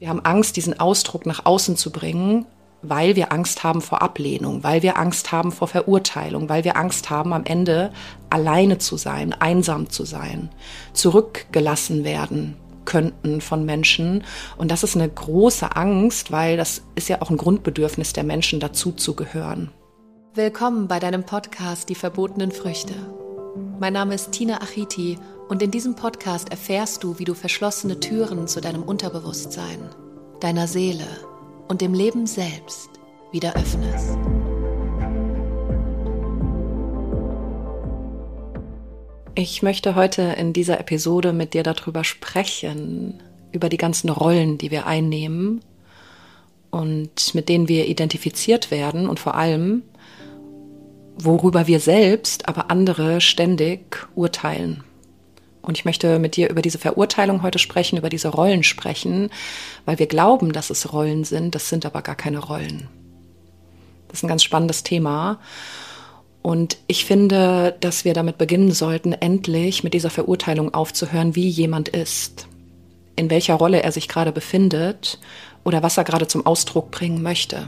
Wir haben Angst, diesen Ausdruck nach außen zu bringen, weil wir Angst haben vor Ablehnung, weil wir Angst haben vor Verurteilung, weil wir Angst haben, am Ende alleine zu sein, einsam zu sein, zurückgelassen werden könnten von Menschen. Und das ist eine große Angst, weil das ist ja auch ein Grundbedürfnis der Menschen, dazu zu gehören. Willkommen bei deinem Podcast Die verbotenen Früchte. Mein Name ist Tina Achiti und in diesem Podcast erfährst du, wie du verschlossene Türen zu deinem Unterbewusstsein, deiner Seele und dem Leben selbst wieder öffnest. Ich möchte heute in dieser Episode mit dir darüber sprechen, über die ganzen Rollen, die wir einnehmen und mit denen wir identifiziert werden und vor allem, worüber wir selbst, aber andere ständig urteilen. Und ich möchte mit dir über diese Verurteilung heute sprechen, über diese Rollen sprechen, weil wir glauben, dass es Rollen sind, das sind aber gar keine Rollen. Das ist ein ganz spannendes Thema. Und ich finde, dass wir damit beginnen sollten, endlich mit dieser Verurteilung aufzuhören, wie jemand ist, in welcher Rolle er sich gerade befindet oder was er gerade zum Ausdruck bringen möchte.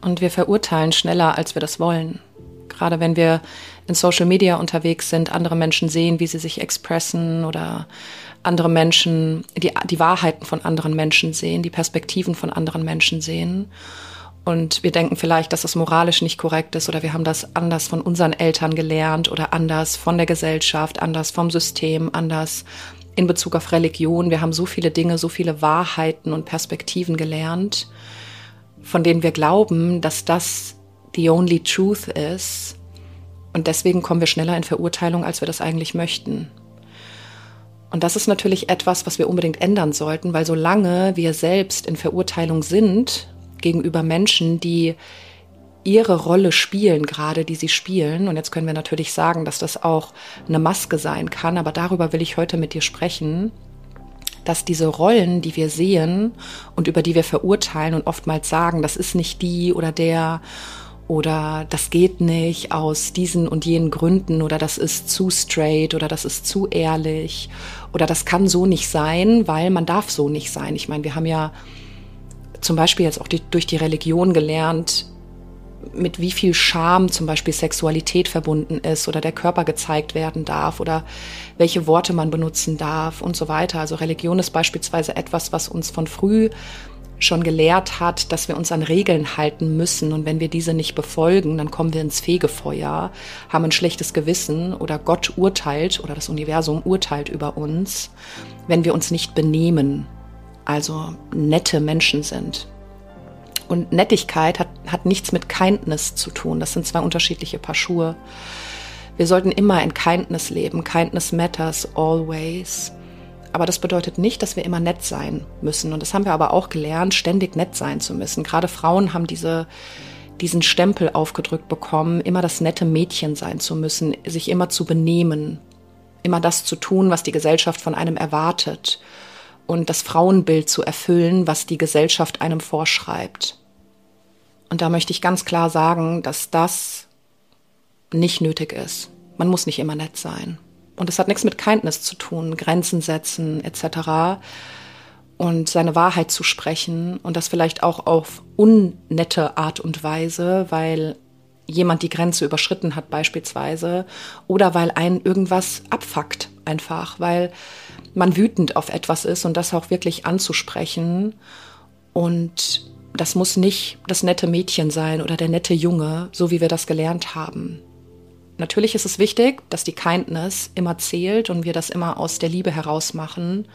Und wir verurteilen schneller, als wir das wollen. Gerade wenn wir in Social Media unterwegs sind, andere Menschen sehen, wie sie sich expressen oder andere Menschen, die, die Wahrheiten von anderen Menschen sehen, die Perspektiven von anderen Menschen sehen. Und wir denken vielleicht, dass das moralisch nicht korrekt ist oder wir haben das anders von unseren Eltern gelernt oder anders von der Gesellschaft, anders vom System, anders in Bezug auf Religion. Wir haben so viele Dinge, so viele Wahrheiten und Perspektiven gelernt, von denen wir glauben, dass das the only truth ist. Und deswegen kommen wir schneller in Verurteilung, als wir das eigentlich möchten. Und das ist natürlich etwas, was wir unbedingt ändern sollten, weil solange wir selbst in Verurteilung sind gegenüber Menschen, die ihre Rolle spielen, gerade die sie spielen, und jetzt können wir natürlich sagen, dass das auch eine Maske sein kann, aber darüber will ich heute mit dir sprechen, dass diese Rollen, die wir sehen und über die wir verurteilen und oftmals sagen, das ist nicht die oder der oder das geht nicht aus diesen und jenen Gründen oder das ist zu straight oder das ist zu ehrlich oder das kann so nicht sein, weil man darf so nicht sein. Ich meine, wir haben ja zum Beispiel jetzt auch die, durch die Religion gelernt, mit wie viel Scham zum Beispiel Sexualität verbunden ist oder der Körper gezeigt werden darf oder welche Worte man benutzen darf und so weiter. Also Religion ist beispielsweise etwas, was uns von früh schon gelehrt hat, dass wir uns an Regeln halten müssen und wenn wir diese nicht befolgen, dann kommen wir ins Fegefeuer, haben ein schlechtes Gewissen oder Gott urteilt oder das Universum urteilt über uns, wenn wir uns nicht benehmen, also nette Menschen sind. Und Nettigkeit hat, hat nichts mit Kindness zu tun. Das sind zwei unterschiedliche Paar Schuhe. Wir sollten immer in Kindness leben. Kindness matters always. Aber das bedeutet nicht, dass wir immer nett sein müssen. Und das haben wir aber auch gelernt, ständig nett sein zu müssen. Gerade Frauen haben diese, diesen Stempel aufgedrückt bekommen, immer das nette Mädchen sein zu müssen, sich immer zu benehmen, immer das zu tun, was die Gesellschaft von einem erwartet und das Frauenbild zu erfüllen, was die Gesellschaft einem vorschreibt. Und da möchte ich ganz klar sagen, dass das nicht nötig ist. Man muss nicht immer nett sein. Und es hat nichts mit Kindness zu tun, Grenzen setzen etc. Und seine Wahrheit zu sprechen und das vielleicht auch auf unnette Art und Weise, weil jemand die Grenze überschritten hat beispielsweise oder weil einen irgendwas abfuckt einfach, weil man wütend auf etwas ist und das auch wirklich anzusprechen. Und das muss nicht das nette Mädchen sein oder der nette Junge, so wie wir das gelernt haben. Natürlich ist es wichtig, dass die Kindness immer zählt und wir das immer aus der Liebe heraus machen.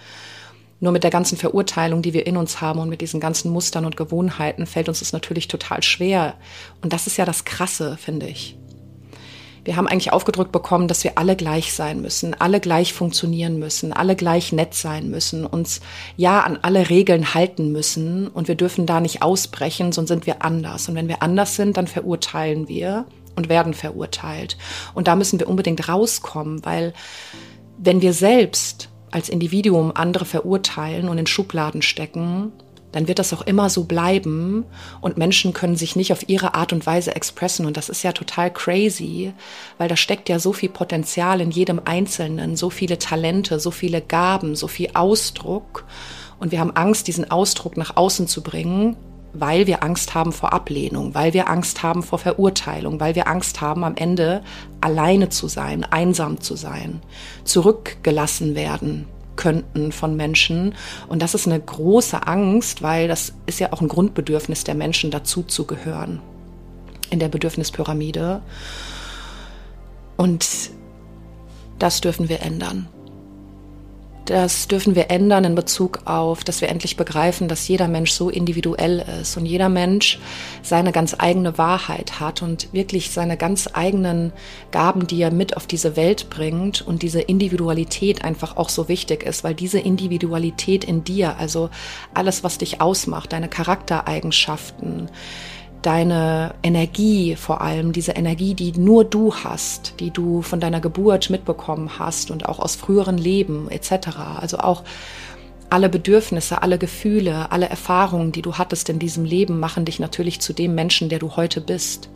Nur mit der ganzen Verurteilung, die wir in uns haben und mit diesen ganzen Mustern und Gewohnheiten fällt uns das natürlich total schwer. Und das ist ja das Krasse, finde ich. Wir haben eigentlich aufgedrückt bekommen, dass wir alle gleich sein müssen, alle gleich funktionieren müssen, alle gleich nett sein müssen, uns ja an alle Regeln halten müssen und wir dürfen da nicht ausbrechen, sonst sind wir anders. Und wenn wir anders sind, dann verurteilen wir und werden verurteilt. Und da müssen wir unbedingt rauskommen, weil wenn wir selbst als Individuum andere verurteilen und in Schubladen stecken, dann wird das auch immer so bleiben. Und Menschen können sich nicht auf ihre Art und Weise expressen. Und das ist ja total crazy, weil da steckt ja so viel Potenzial in jedem Einzelnen, so viele Talente, so viele Gaben, so viel Ausdruck. Und wir haben Angst, diesen Ausdruck nach außen zu bringen, weil wir Angst haben vor Ablehnung, weil wir Angst haben vor Verurteilung, weil wir Angst haben, am Ende alleine zu sein, einsam zu sein, zurückgelassen werden könnten von Menschen. Und das ist eine große Angst, weil das ist ja auch ein Grundbedürfnis der Menschen, dazu zu gehören in der Bedürfnispyramide. Und das dürfen wir ändern. Das dürfen wir ändern in Bezug auf, dass wir endlich begreifen, dass jeder Mensch so individuell ist und jeder Mensch seine ganz eigene Wahrheit hat und wirklich seine ganz eigenen Gaben, die er mit auf diese Welt bringt und diese Individualität einfach auch so wichtig ist, weil diese Individualität in dir, also alles, was dich ausmacht, deine Charaktereigenschaften, deine Energie vor allem, diese Energie, die nur du hast, die du von deiner Geburt mitbekommen hast und auch aus früheren Leben etc. Also auch alle Bedürfnisse, alle Gefühle, alle Erfahrungen, die du hattest in diesem Leben, machen dich natürlich zu dem Menschen, der du heute bist.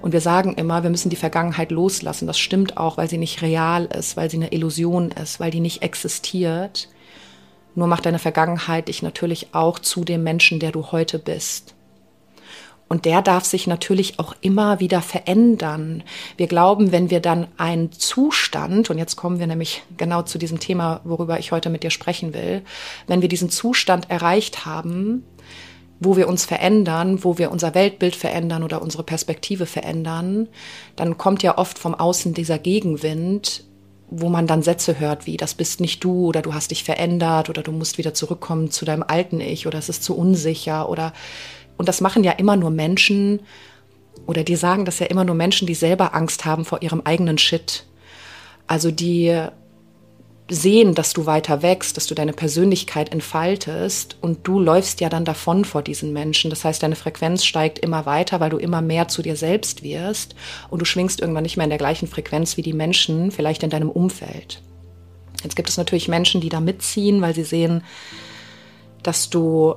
Und wir sagen immer, wir müssen die Vergangenheit loslassen. Das stimmt auch, weil sie nicht real ist, weil sie eine Illusion ist, weil die nicht existiert. Nur macht deine Vergangenheit dich natürlich auch zu dem Menschen, der du heute bist. Und der darf sich natürlich auch immer wieder verändern. Wir glauben, wenn wir dann einen Zustand, und jetzt kommen wir nämlich genau zu diesem Thema, worüber ich heute mit dir sprechen will, wenn wir diesen Zustand erreicht haben, wo wir uns verändern, wo wir unser Weltbild verändern oder unsere Perspektive verändern, dann kommt ja oft vom Außen dieser Gegenwind, wo man dann Sätze hört wie, das bist nicht du oder du hast dich verändert oder du musst wieder zurückkommen zu deinem alten Ich oder es ist zu unsicher oder und das machen ja immer nur Menschen, oder die sagen das ja immer nur Menschen, die selber Angst haben vor ihrem eigenen Shit. Also die sehen, dass du weiter wächst, dass du deine Persönlichkeit entfaltest und du läufst ja dann davon vor diesen Menschen. Das heißt, deine Frequenz steigt immer weiter, weil du immer mehr zu dir selbst wirst und du schwingst irgendwann nicht mehr in der gleichen Frequenz wie die Menschen, vielleicht in deinem Umfeld. Jetzt gibt es natürlich Menschen, die da mitziehen, weil sie sehen, dass du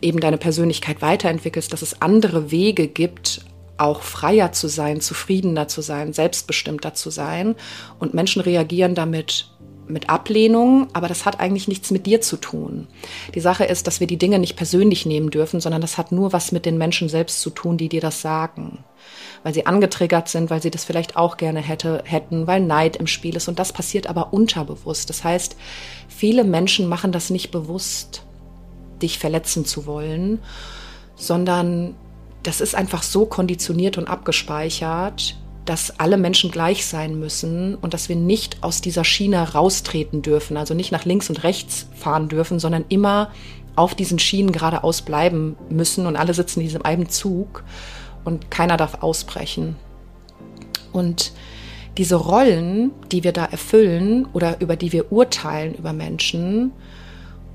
eben deine Persönlichkeit weiterentwickelst, dass es andere Wege gibt, auch freier zu sein, zufriedener zu sein, selbstbestimmter zu sein. Und Menschen reagieren damit mit Ablehnung, aber das hat eigentlich nichts mit dir zu tun. Die Sache ist, dass wir die Dinge nicht persönlich nehmen dürfen, sondern das hat nur was mit den Menschen selbst zu tun, die dir das sagen. Weil sie angetriggert sind, weil sie das vielleicht auch gerne hätte, hätten, weil Neid im Spiel ist. Und das passiert aber unterbewusst. Das heißt, viele Menschen machen das nicht bewusst dich verletzen zu wollen, sondern das ist einfach so konditioniert und abgespeichert, dass alle Menschen gleich sein müssen und dass wir nicht aus dieser Schiene raustreten dürfen, also nicht nach links und rechts fahren dürfen, sondern immer auf diesen Schienen geradeaus bleiben müssen und alle sitzen in diesem einen Zug und keiner darf ausbrechen. Und diese Rollen, die wir da erfüllen oder über die wir urteilen über Menschen,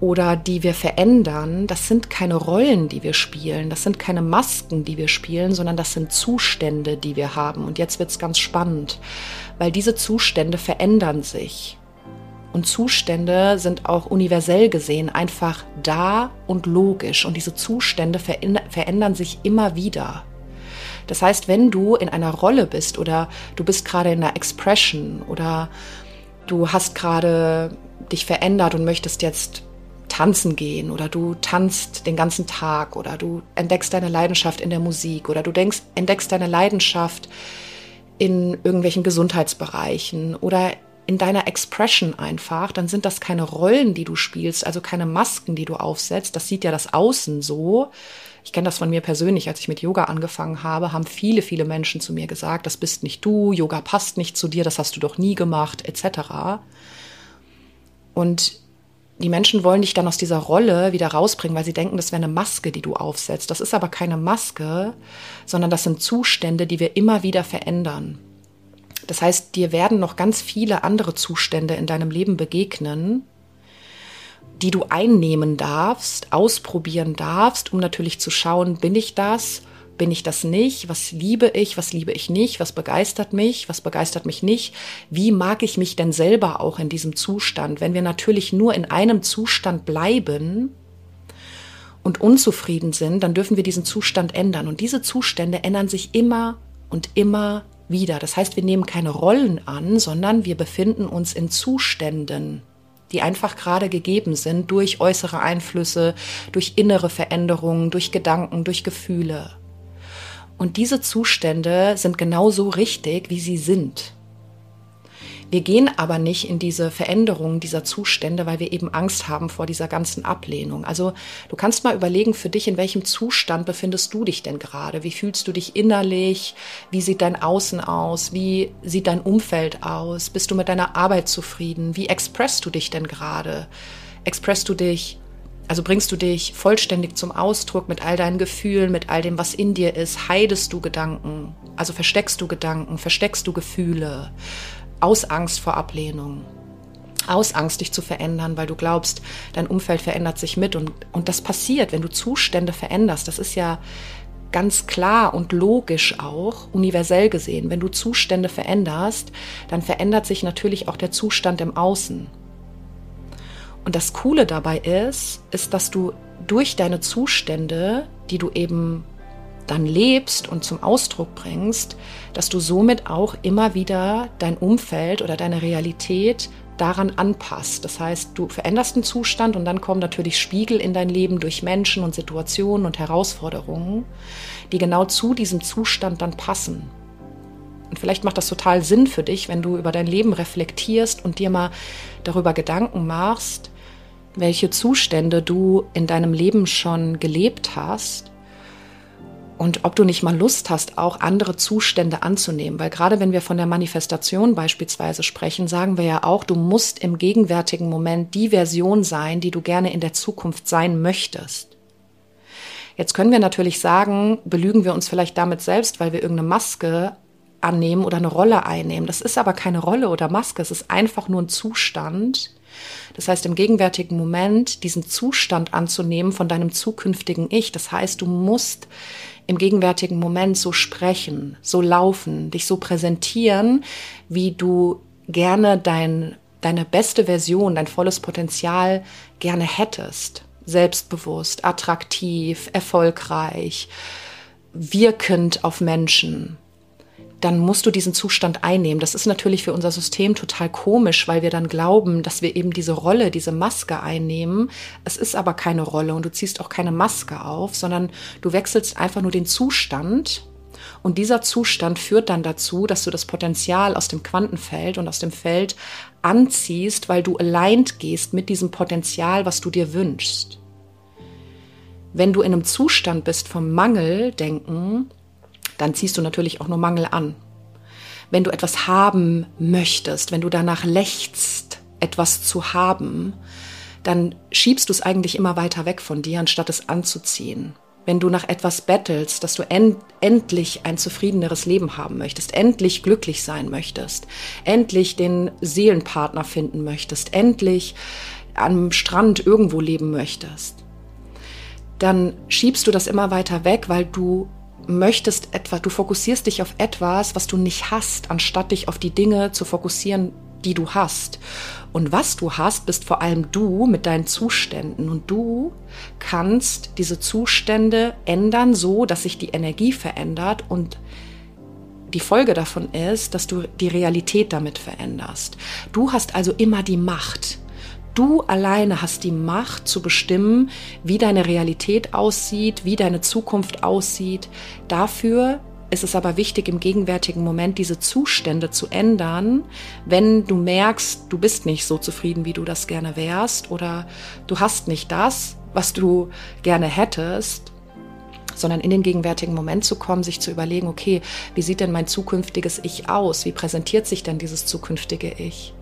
oder die wir verändern, das sind keine Rollen, die wir spielen, das sind keine Masken, die wir spielen, sondern das sind Zustände, die wir haben. Und jetzt wird es ganz spannend, weil diese Zustände verändern sich. Und Zustände sind auch universell gesehen einfach da und logisch. Und diese Zustände verändern sich immer wieder. Das heißt, wenn du in einer Rolle bist oder du bist gerade in einer Expression oder du hast gerade dich verändert und möchtest jetzt tanzen gehen oder du tanzt den ganzen Tag oder du entdeckst deine Leidenschaft in der Musik oder du denkst, entdeckst deine Leidenschaft in irgendwelchen Gesundheitsbereichen oder in deiner Expression einfach, dann sind das keine Rollen, die du spielst, also keine Masken, die du aufsetzt. Das sieht ja das Außen so. Ich kenne das von mir persönlich, als ich mit Yoga angefangen habe, haben viele, viele Menschen zu mir gesagt, das bist nicht du, Yoga passt nicht zu dir, das hast du doch nie gemacht, etc. Und die Menschen wollen dich dann aus dieser Rolle wieder rausbringen, weil sie denken, das wäre eine Maske, die du aufsetzt. Das ist aber keine Maske, sondern das sind Zustände, die wir immer wieder verändern. Das heißt, dir werden noch ganz viele andere Zustände in deinem Leben begegnen, die du einnehmen darfst, ausprobieren darfst, um natürlich zu schauen, bin ich das bin ich das nicht? Was liebe ich? Was liebe ich nicht? Was begeistert mich? Was begeistert mich nicht? Wie mag ich mich denn selber auch in diesem Zustand? Wenn wir natürlich nur in einem Zustand bleiben und unzufrieden sind, dann dürfen wir diesen Zustand ändern. Und diese Zustände ändern sich immer und immer wieder. Das heißt, wir nehmen keine Rollen an, sondern wir befinden uns in Zuständen die einfach gerade gegeben sind durch äußere Einflüsse, durch innere Veränderungen, durch Gedanken, durch Gefühle. Und diese Zustände sind genauso richtig, wie sie sind. Wir gehen aber nicht in diese Veränderung dieser Zustände, weil wir eben Angst haben vor dieser ganzen Ablehnung. Also du kannst mal überlegen für dich, in welchem Zustand befindest du dich denn gerade? Wie fühlst du dich innerlich? Wie sieht dein Außen aus? Wie sieht dein Umfeld aus? Bist du mit deiner Arbeit zufrieden? Wie expresst du dich denn gerade? Expresst du dich also bringst du dich vollständig zum Ausdruck mit all deinen Gefühlen, mit all dem, was in dir ist? Heidest du Gedanken? Also versteckst du Gedanken? Versteckst du Gefühle? aus Angst vor Ablehnung, aus Angst, dich zu verändern, weil du glaubst, dein Umfeld verändert sich mit. Und, und das passiert, wenn du Zustände veränderst. Das ist ja ganz klar und logisch auch, universell gesehen. Wenn du Zustände veränderst, dann verändert sich natürlich auch der Zustand im Außen. Und das Coole dabei ist, ist, dass du durch deine Zustände, die du eben dann lebst und zum Ausdruck bringst, dass du somit auch immer wieder dein Umfeld oder deine Realität daran anpasst. Das heißt, du veränderst einen Zustand und dann kommen natürlich Spiegel in dein Leben durch Menschen und Situationen und Herausforderungen, die genau zu diesem Zustand dann passen. Und vielleicht macht das total Sinn für dich, wenn du über dein Leben reflektierst und dir mal darüber Gedanken machst, welche Zustände du in deinem Leben schon gelebt hast und ob du nicht mal Lust hast, auch andere Zustände anzunehmen. Weil gerade wenn wir von der Manifestation beispielsweise sprechen, sagen wir ja auch, du musst im gegenwärtigen Moment die Version sein, die du gerne in der Zukunft sein möchtest. Jetzt können wir natürlich sagen, belügen wir uns vielleicht damit selbst, weil wir irgendeine Maske annehmen oder eine Rolle einnehmen. Das ist aber keine Rolle oder Maske, es ist einfach nur ein Zustand. Das heißt, im gegenwärtigen Moment diesen Zustand anzunehmen von deinem zukünftigen Ich. Das heißt, du musst im gegenwärtigen Moment so sprechen, so laufen, dich so präsentieren, wie du gerne dein, deine beste Version, dein volles Potenzial gerne hättest. Selbstbewusst, attraktiv, erfolgreich, wirkend auf Menschen dann musst du diesen Zustand einnehmen. Das ist natürlich für unser System total komisch, weil wir dann glauben, dass wir eben diese Rolle, diese Maske einnehmen. Es ist aber keine Rolle und du ziehst auch keine Maske auf, sondern du wechselst einfach nur den Zustand. Und dieser Zustand führt dann dazu, dass du das Potenzial aus dem Quantenfeld und aus dem Feld anziehst, weil du allein gehst mit diesem Potenzial, was du dir wünschst. Wenn du in einem Zustand bist vom Mangeldenken, dann ziehst du natürlich auch nur Mangel an. Wenn du etwas haben möchtest, wenn du danach lechzt, etwas zu haben, dann schiebst du es eigentlich immer weiter weg von dir, anstatt es anzuziehen. Wenn du nach etwas bettelst, dass du end endlich ein zufriedeneres Leben haben möchtest, endlich glücklich sein möchtest, endlich den Seelenpartner finden möchtest, endlich am Strand irgendwo leben möchtest, dann schiebst du das immer weiter weg, weil du möchtest etwas, du fokussierst dich auf etwas, was du nicht hast, anstatt dich auf die Dinge zu fokussieren, die du hast. Und was du hast, bist vor allem du mit deinen Zuständen. Und du kannst diese Zustände ändern, so dass sich die Energie verändert und die Folge davon ist, dass du die Realität damit veränderst. Du hast also immer die Macht. Du alleine hast die Macht zu bestimmen, wie deine Realität aussieht, wie deine Zukunft aussieht. Dafür ist es aber wichtig, im gegenwärtigen Moment diese Zustände zu ändern, wenn du merkst, du bist nicht so zufrieden, wie du das gerne wärst oder du hast nicht das, was du gerne hättest, sondern in den gegenwärtigen Moment zu kommen, sich zu überlegen, okay, wie sieht denn mein zukünftiges Ich aus? Wie präsentiert sich denn dieses zukünftige Ich?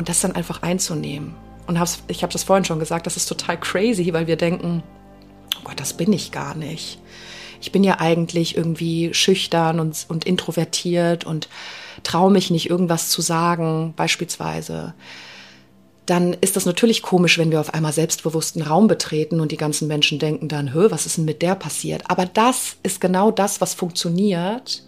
Und das dann einfach einzunehmen. Und hab's, ich habe das vorhin schon gesagt, das ist total crazy, weil wir denken, oh Gott, das bin ich gar nicht. Ich bin ja eigentlich irgendwie schüchtern und, und introvertiert und traue mich nicht, irgendwas zu sagen, beispielsweise dann ist das natürlich komisch, wenn wir auf einmal selbstbewussten Raum betreten und die ganzen Menschen denken dann, hö, was ist denn mit der passiert? Aber das ist genau das, was funktioniert,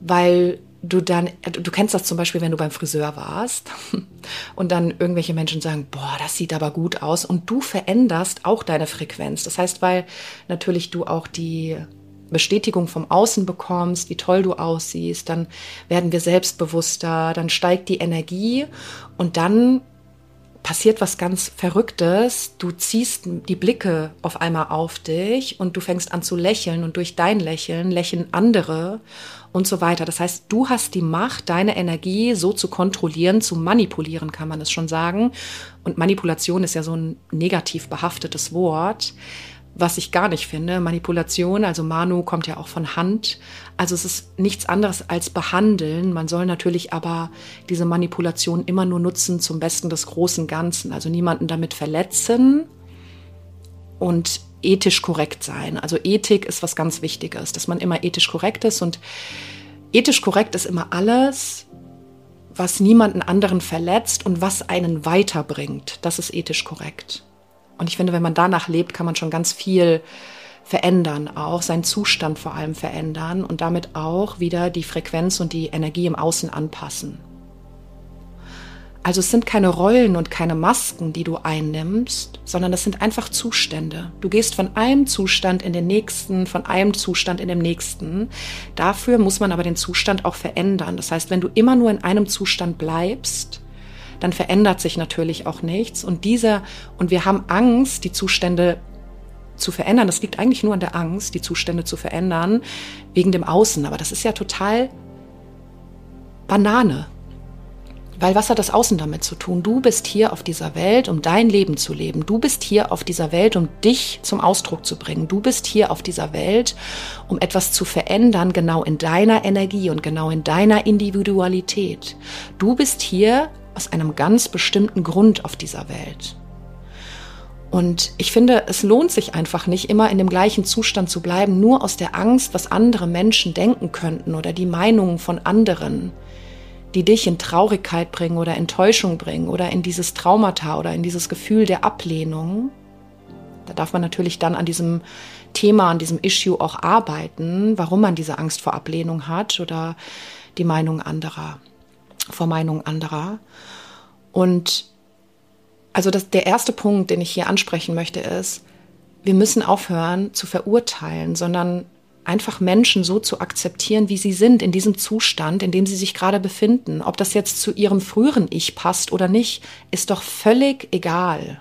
weil du dann, du kennst das zum Beispiel, wenn du beim Friseur warst und dann irgendwelche Menschen sagen, boah, das sieht aber gut aus und du veränderst auch deine Frequenz. Das heißt, weil natürlich du auch die Bestätigung vom Außen bekommst, wie toll du aussiehst, dann werden wir selbstbewusster, dann steigt die Energie und dann passiert was ganz Verrücktes. Du ziehst die Blicke auf einmal auf dich und du fängst an zu lächeln und durch dein Lächeln lächeln andere und so weiter. Das heißt, du hast die Macht, deine Energie so zu kontrollieren, zu manipulieren, kann man es schon sagen. Und Manipulation ist ja so ein negativ behaftetes Wort was ich gar nicht finde. Manipulation, also Manu kommt ja auch von Hand. Also es ist nichts anderes als behandeln. Man soll natürlich aber diese Manipulation immer nur nutzen zum Besten des großen Ganzen. Also niemanden damit verletzen und ethisch korrekt sein. Also Ethik ist was ganz Wichtiges, dass man immer ethisch korrekt ist und ethisch korrekt ist immer alles, was niemanden anderen verletzt und was einen weiterbringt. Das ist ethisch korrekt. Und ich finde, wenn man danach lebt, kann man schon ganz viel verändern, auch seinen Zustand vor allem verändern und damit auch wieder die Frequenz und die Energie im Außen anpassen. Also es sind keine Rollen und keine Masken, die du einnimmst, sondern es sind einfach Zustände. Du gehst von einem Zustand in den nächsten, von einem Zustand in den nächsten. Dafür muss man aber den Zustand auch verändern. Das heißt, wenn du immer nur in einem Zustand bleibst, dann verändert sich natürlich auch nichts. Und dieser, und wir haben Angst, die Zustände zu verändern. Das liegt eigentlich nur an der Angst, die Zustände zu verändern, wegen dem Außen. Aber das ist ja total Banane. Weil was hat das Außen damit zu tun? Du bist hier auf dieser Welt, um dein Leben zu leben. Du bist hier auf dieser Welt, um dich zum Ausdruck zu bringen. Du bist hier auf dieser Welt, um etwas zu verändern, genau in deiner Energie und genau in deiner Individualität. Du bist hier aus einem ganz bestimmten Grund auf dieser Welt. Und ich finde, es lohnt sich einfach nicht, immer in dem gleichen Zustand zu bleiben, nur aus der Angst, was andere Menschen denken könnten oder die Meinungen von anderen, die dich in Traurigkeit bringen oder Enttäuschung bringen oder in dieses Traumata oder in dieses Gefühl der Ablehnung. Da darf man natürlich dann an diesem Thema, an diesem Issue auch arbeiten, warum man diese Angst vor Ablehnung hat oder die Meinung anderer vor Meinungen anderer. Und also das, der erste Punkt, den ich hier ansprechen möchte, ist, wir müssen aufhören zu verurteilen, sondern einfach Menschen so zu akzeptieren, wie sie sind, in diesem Zustand, in dem sie sich gerade befinden. Ob das jetzt zu ihrem früheren Ich passt oder nicht, ist doch völlig egal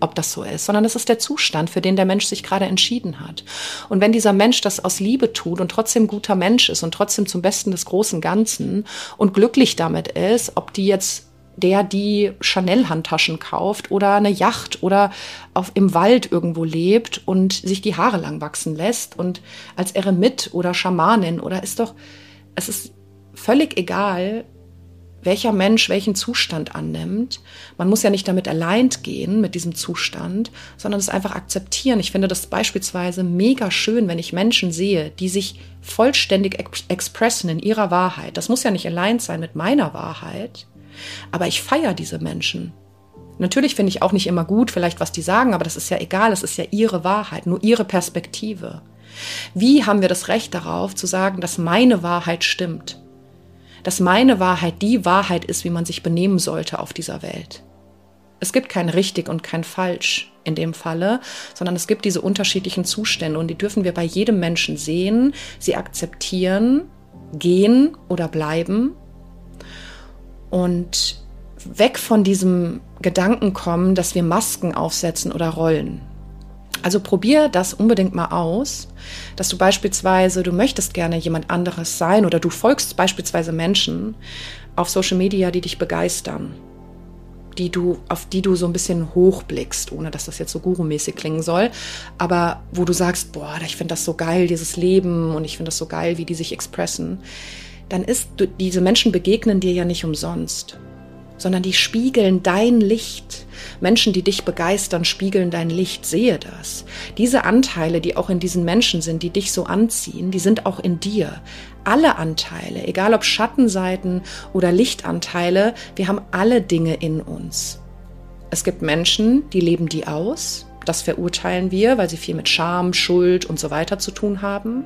ob das so ist, sondern das ist der Zustand, für den der Mensch sich gerade entschieden hat. Und wenn dieser Mensch das aus Liebe tut und trotzdem guter Mensch ist und trotzdem zum Besten des großen Ganzen und glücklich damit ist, ob die jetzt der die Chanel-Handtaschen kauft oder eine Yacht oder auf, im Wald irgendwo lebt und sich die Haare lang wachsen lässt und als Eremit oder Schamanin oder ist doch, es ist völlig egal, welcher Mensch welchen Zustand annimmt. Man muss ja nicht damit allein gehen mit diesem Zustand, sondern es einfach akzeptieren. Ich finde das beispielsweise mega schön, wenn ich Menschen sehe, die sich vollständig expressen in ihrer Wahrheit. Das muss ja nicht allein sein mit meiner Wahrheit, aber ich feiere diese Menschen. Natürlich finde ich auch nicht immer gut, vielleicht was die sagen, aber das ist ja egal, es ist ja ihre Wahrheit, nur ihre Perspektive. Wie haben wir das Recht darauf zu sagen, dass meine Wahrheit stimmt? Dass meine Wahrheit die Wahrheit ist, wie man sich benehmen sollte auf dieser Welt. Es gibt kein richtig und kein falsch in dem Falle, sondern es gibt diese unterschiedlichen Zustände und die dürfen wir bei jedem Menschen sehen, sie akzeptieren, gehen oder bleiben und weg von diesem Gedanken kommen, dass wir Masken aufsetzen oder rollen. Also probier das unbedingt mal aus, dass du beispielsweise, du möchtest gerne jemand anderes sein oder du folgst beispielsweise Menschen auf Social Media, die dich begeistern, die du, auf die du so ein bisschen hochblickst, ohne dass das jetzt so gurumäßig klingen soll, aber wo du sagst, boah, ich finde das so geil, dieses Leben und ich finde das so geil, wie die sich expressen, dann ist, diese Menschen begegnen dir ja nicht umsonst sondern die spiegeln dein Licht. Menschen, die dich begeistern, spiegeln dein Licht. Sehe das. Diese Anteile, die auch in diesen Menschen sind, die dich so anziehen, die sind auch in dir. Alle Anteile, egal ob Schattenseiten oder Lichtanteile, wir haben alle Dinge in uns. Es gibt Menschen, die leben die aus. Das verurteilen wir, weil sie viel mit Scham, Schuld und so weiter zu tun haben.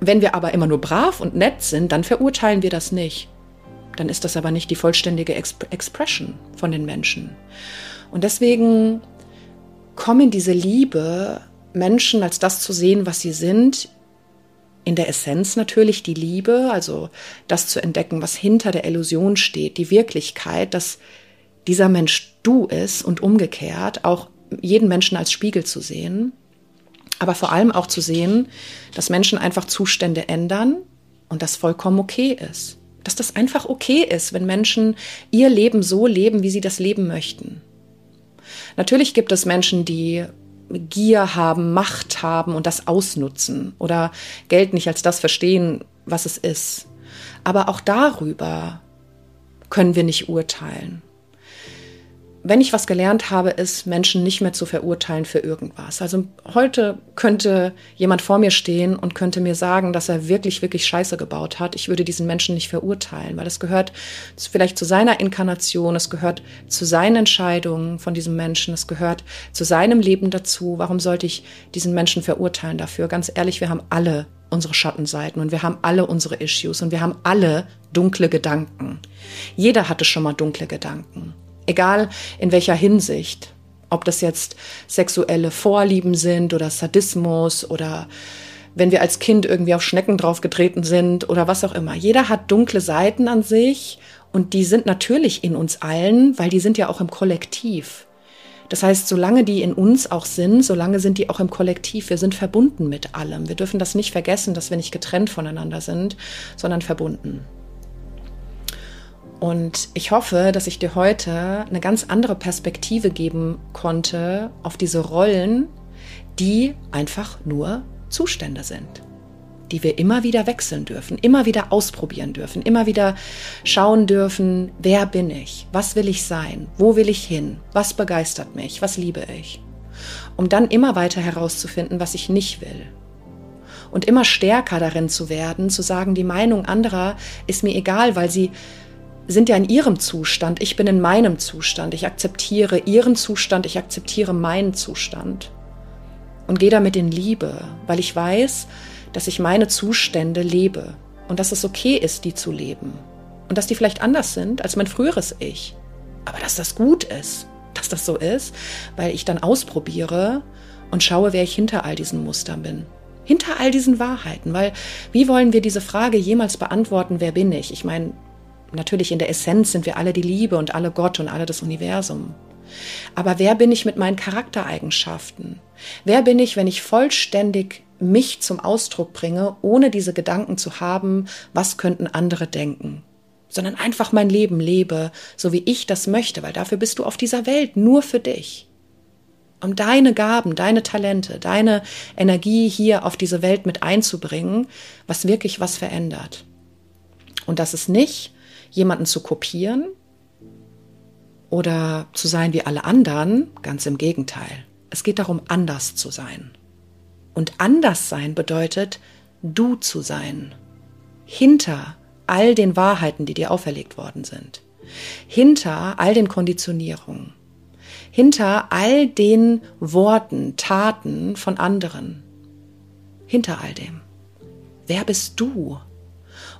Wenn wir aber immer nur brav und nett sind, dann verurteilen wir das nicht dann ist das aber nicht die vollständige Exp Expression von den Menschen. Und deswegen komm in diese Liebe, Menschen als das zu sehen, was sie sind, in der Essenz natürlich die Liebe, also das zu entdecken, was hinter der Illusion steht, die Wirklichkeit, dass dieser Mensch du ist und umgekehrt, auch jeden Menschen als Spiegel zu sehen, aber vor allem auch zu sehen, dass Menschen einfach Zustände ändern und das vollkommen okay ist. Dass das einfach okay ist, wenn Menschen ihr Leben so leben, wie sie das leben möchten. Natürlich gibt es Menschen, die Gier haben, Macht haben und das ausnutzen oder Geld nicht als das verstehen, was es ist. Aber auch darüber können wir nicht urteilen wenn ich was gelernt habe, ist, Menschen nicht mehr zu verurteilen für irgendwas. Also heute könnte jemand vor mir stehen und könnte mir sagen, dass er wirklich, wirklich Scheiße gebaut hat. Ich würde diesen Menschen nicht verurteilen, weil es gehört vielleicht zu seiner Inkarnation, es gehört zu seinen Entscheidungen von diesem Menschen, es gehört zu seinem Leben dazu. Warum sollte ich diesen Menschen verurteilen dafür? Ganz ehrlich, wir haben alle unsere Schattenseiten und wir haben alle unsere Issues und wir haben alle dunkle Gedanken. Jeder hatte schon mal dunkle Gedanken. Egal in welcher Hinsicht. Ob das jetzt sexuelle Vorlieben sind oder Sadismus oder wenn wir als Kind irgendwie auf Schnecken draufgetreten sind oder was auch immer. Jeder hat dunkle Seiten an sich und die sind natürlich in uns allen, weil die sind ja auch im Kollektiv. Das heißt, solange die in uns auch sind, solange sind die auch im Kollektiv. Wir sind verbunden mit allem. Wir dürfen das nicht vergessen, dass wir nicht getrennt voneinander sind, sondern verbunden. Und ich hoffe, dass ich dir heute eine ganz andere Perspektive geben konnte auf diese Rollen, die einfach nur Zustände sind, die wir immer wieder wechseln dürfen, immer wieder ausprobieren dürfen, immer wieder schauen dürfen, wer bin ich, was will ich sein, wo will ich hin, was begeistert mich, was liebe ich, um dann immer weiter herauszufinden, was ich nicht will. Und immer stärker darin zu werden, zu sagen, die Meinung anderer ist mir egal, weil sie sind ja in ihrem Zustand, ich bin in meinem Zustand, ich akzeptiere ihren Zustand, ich akzeptiere meinen Zustand. Und gehe damit in Liebe, weil ich weiß, dass ich meine Zustände lebe und dass es okay ist, die zu leben. Und dass die vielleicht anders sind als mein früheres Ich, aber dass das gut ist, dass das so ist, weil ich dann ausprobiere und schaue, wer ich hinter all diesen Mustern bin. Hinter all diesen Wahrheiten, weil wie wollen wir diese Frage jemals beantworten, wer bin ich? Ich meine, Natürlich in der Essenz sind wir alle die Liebe und alle Gott und alle das Universum. Aber wer bin ich mit meinen Charaktereigenschaften? Wer bin ich, wenn ich vollständig mich zum Ausdruck bringe, ohne diese Gedanken zu haben, was könnten andere denken? Sondern einfach mein Leben lebe, so wie ich das möchte, weil dafür bist du auf dieser Welt, nur für dich. Um deine Gaben, deine Talente, deine Energie hier auf diese Welt mit einzubringen, was wirklich was verändert. Und das ist nicht, jemanden zu kopieren oder zu sein wie alle anderen, ganz im Gegenteil. Es geht darum, anders zu sein. Und anders sein bedeutet, du zu sein. Hinter all den Wahrheiten, die dir auferlegt worden sind. Hinter all den Konditionierungen. Hinter all den Worten, Taten von anderen. Hinter all dem. Wer bist du?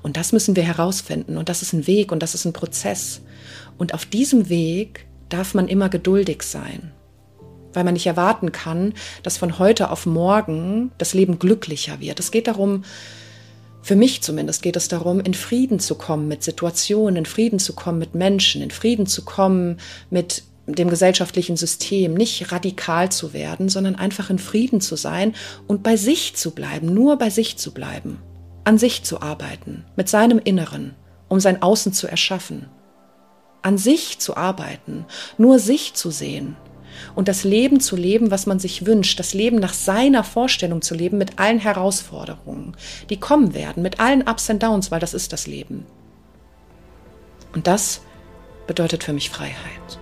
Und das müssen wir herausfinden. Und das ist ein Weg und das ist ein Prozess. Und auf diesem Weg darf man immer geduldig sein, weil man nicht erwarten kann, dass von heute auf morgen das Leben glücklicher wird. Es geht darum, für mich zumindest geht es darum, in Frieden zu kommen mit Situationen, in Frieden zu kommen mit Menschen, in Frieden zu kommen mit dem gesellschaftlichen System, nicht radikal zu werden, sondern einfach in Frieden zu sein und bei sich zu bleiben, nur bei sich zu bleiben an sich zu arbeiten, mit seinem Inneren, um sein Außen zu erschaffen. An sich zu arbeiten, nur sich zu sehen und das Leben zu leben, was man sich wünscht, das Leben nach seiner Vorstellung zu leben, mit allen Herausforderungen, die kommen werden, mit allen Ups und Downs, weil das ist das Leben. Und das bedeutet für mich Freiheit.